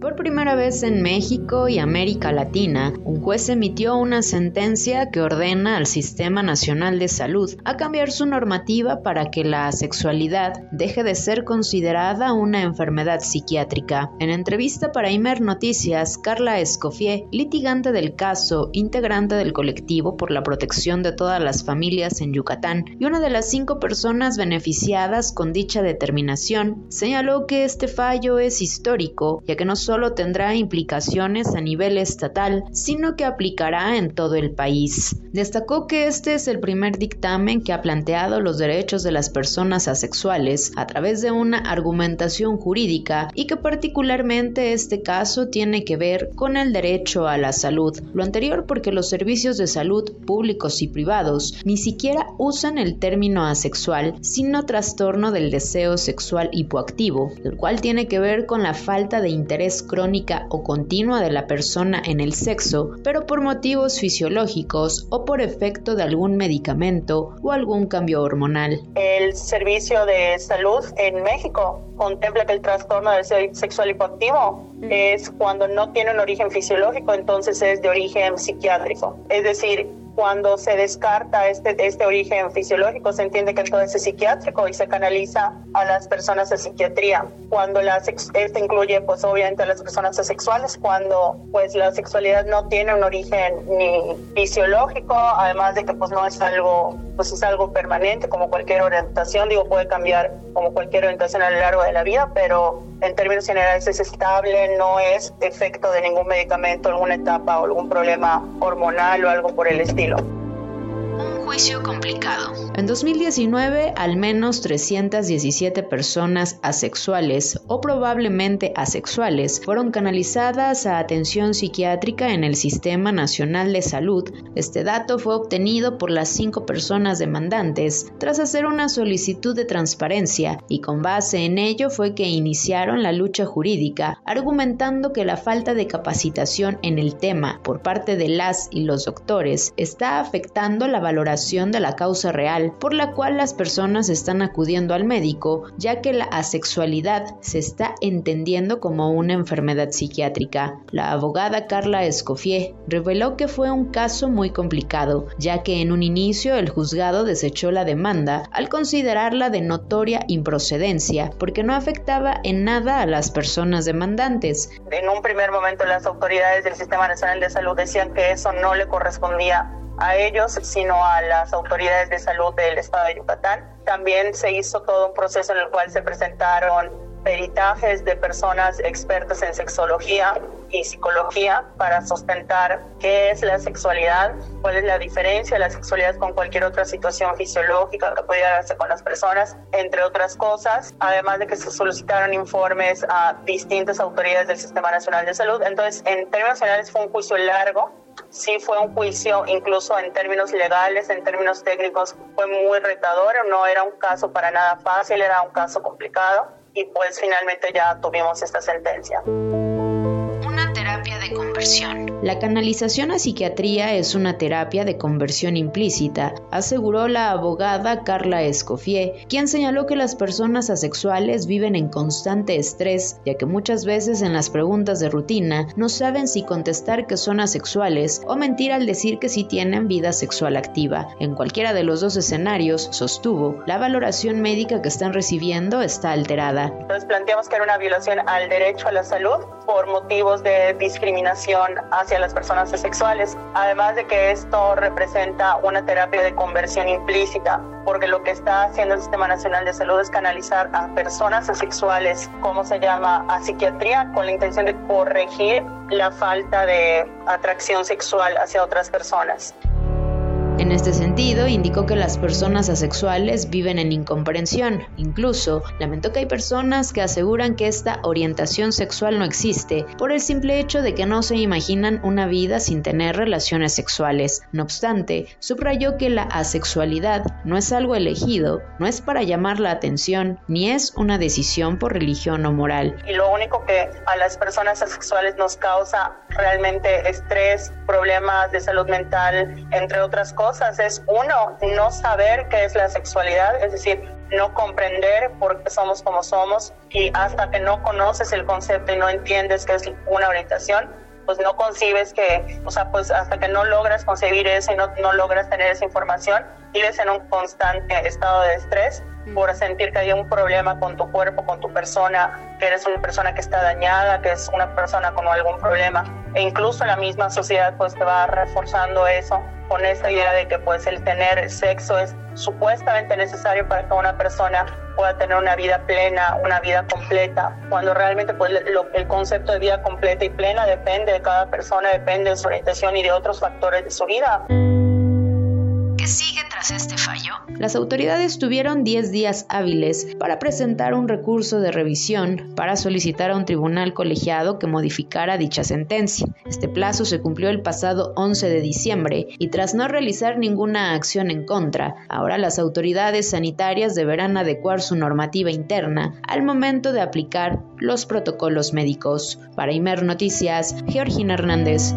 Por primera vez en México y América Latina, un juez emitió una sentencia que ordena al Sistema Nacional de Salud a cambiar su normativa para que la sexualidad deje de ser considerada una enfermedad psiquiátrica. En entrevista para Imer Noticias, Carla Escofié, litigante del caso, integrante del colectivo por la protección de todas las familias en Yucatán y una de las cinco personas beneficiadas con dicha determinación, señaló que este fallo es histórico, ya que no solo tendrá implicaciones a nivel estatal, sino que aplicará en todo el país. Destacó que este es el primer dictamen que ha planteado los derechos de las personas asexuales a través de una argumentación jurídica y que particularmente este caso tiene que ver con el derecho a la salud. Lo anterior porque los servicios de salud públicos y privados ni siquiera usan el término asexual, sino trastorno del deseo sexual hipoactivo, el cual tiene que ver con la falta de interés crónica o continua de la persona en el sexo, pero por motivos fisiológicos o por efecto de algún medicamento o algún cambio hormonal. El Servicio de Salud en México contempla que el trastorno del sexual hipoactivo es cuando no tiene un origen fisiológico, entonces es de origen psiquiátrico. Es decir, cuando se descarta este, este origen fisiológico, se entiende que todo es psiquiátrico y se canaliza a las personas de psiquiatría. Cuando la esto incluye, pues obviamente a las personas asexuales, cuando pues la sexualidad no tiene un origen ni fisiológico, además de que pues no es algo, pues es algo permanente como cualquier orientación, digo, puede cambiar como cualquier orientación a lo largo de la vida, pero en términos generales es estable, no es efecto de ningún medicamento, alguna etapa o algún problema hormonal o algo por el estilo juicio complicado. En 2019, al menos 317 personas asexuales o probablemente asexuales fueron canalizadas a atención psiquiátrica en el Sistema Nacional de Salud. Este dato fue obtenido por las cinco personas demandantes tras hacer una solicitud de transparencia y con base en ello fue que iniciaron la lucha jurídica, argumentando que la falta de capacitación en el tema por parte de las y los doctores está afectando la valoración de la causa real por la cual las personas están acudiendo al médico, ya que la asexualidad se está entendiendo como una enfermedad psiquiátrica. La abogada Carla Escofié reveló que fue un caso muy complicado, ya que en un inicio el juzgado desechó la demanda al considerarla de notoria improcedencia, porque no afectaba en nada a las personas demandantes. En un primer momento las autoridades del Sistema Nacional de Salud decían que eso no le correspondía a ellos, sino a las autoridades de salud del estado de Yucatán. También se hizo todo un proceso en el cual se presentaron peritajes de personas expertas en sexología y psicología para sustentar qué es la sexualidad, cuál es la diferencia de la sexualidad con cualquier otra situación fisiológica que pudiera darse con las personas, entre otras cosas, además de que se solicitaron informes a distintas autoridades del Sistema Nacional de Salud. Entonces, en términos generales fue un juicio largo, sí fue un juicio incluso en términos legales, en términos técnicos, fue muy retador, no era un caso para nada fácil, era un caso complicado y pues finalmente ya tuvimos esta sentencia. Una terapia de conversión. La canalización a psiquiatría es una terapia de conversión implícita, aseguró la abogada Carla Escofié, quien señaló que las personas asexuales viven en constante estrés, ya que muchas veces en las preguntas de rutina no saben si contestar que son asexuales o mentir al decir que sí tienen vida sexual activa. En cualquiera de los dos escenarios, sostuvo, la valoración médica que están recibiendo está alterada. Entonces planteamos que era una violación al derecho a la salud por motivos de discriminación hacia las personas asexuales, además de que esto representa una terapia de conversión implícita, porque lo que está haciendo el Sistema Nacional de Salud es canalizar a personas asexuales, como se llama, a psiquiatría, con la intención de corregir la falta de atracción sexual hacia otras personas. En este sentido, indicó que las personas asexuales viven en incomprensión. Incluso, lamentó que hay personas que aseguran que esta orientación sexual no existe por el simple hecho de que no se imaginan una vida sin tener relaciones sexuales. No obstante, subrayó que la asexualidad no es algo elegido, no es para llamar la atención, ni es una decisión por religión o moral. Y lo único que a las personas asexuales nos causa realmente estrés, problemas de salud mental, entre otras cosas, es uno, no saber qué es la sexualidad, es decir, no comprender por qué somos como somos y hasta que no conoces el concepto y no entiendes que es una orientación, pues no concibes que, o sea, pues hasta que no logras concebir eso y no, no logras tener esa información, vives en un constante estado de estrés por sentir que hay un problema con tu cuerpo, con tu persona, que eres una persona que está dañada, que es una persona con algún problema. E incluso la misma sociedad pues te va reforzando eso con esta idea de que pues el tener sexo es supuestamente necesario para que una persona pueda tener una vida plena, una vida completa, cuando realmente pues lo, el concepto de vida completa y plena depende de cada persona, depende de su orientación y de otros factores de su vida tras este fallo? Las autoridades tuvieron 10 días hábiles para presentar un recurso de revisión para solicitar a un tribunal colegiado que modificara dicha sentencia. Este plazo se cumplió el pasado 11 de diciembre y tras no realizar ninguna acción en contra, ahora las autoridades sanitarias deberán adecuar su normativa interna al momento de aplicar los protocolos médicos. Para Imer Noticias, Georgina Hernández.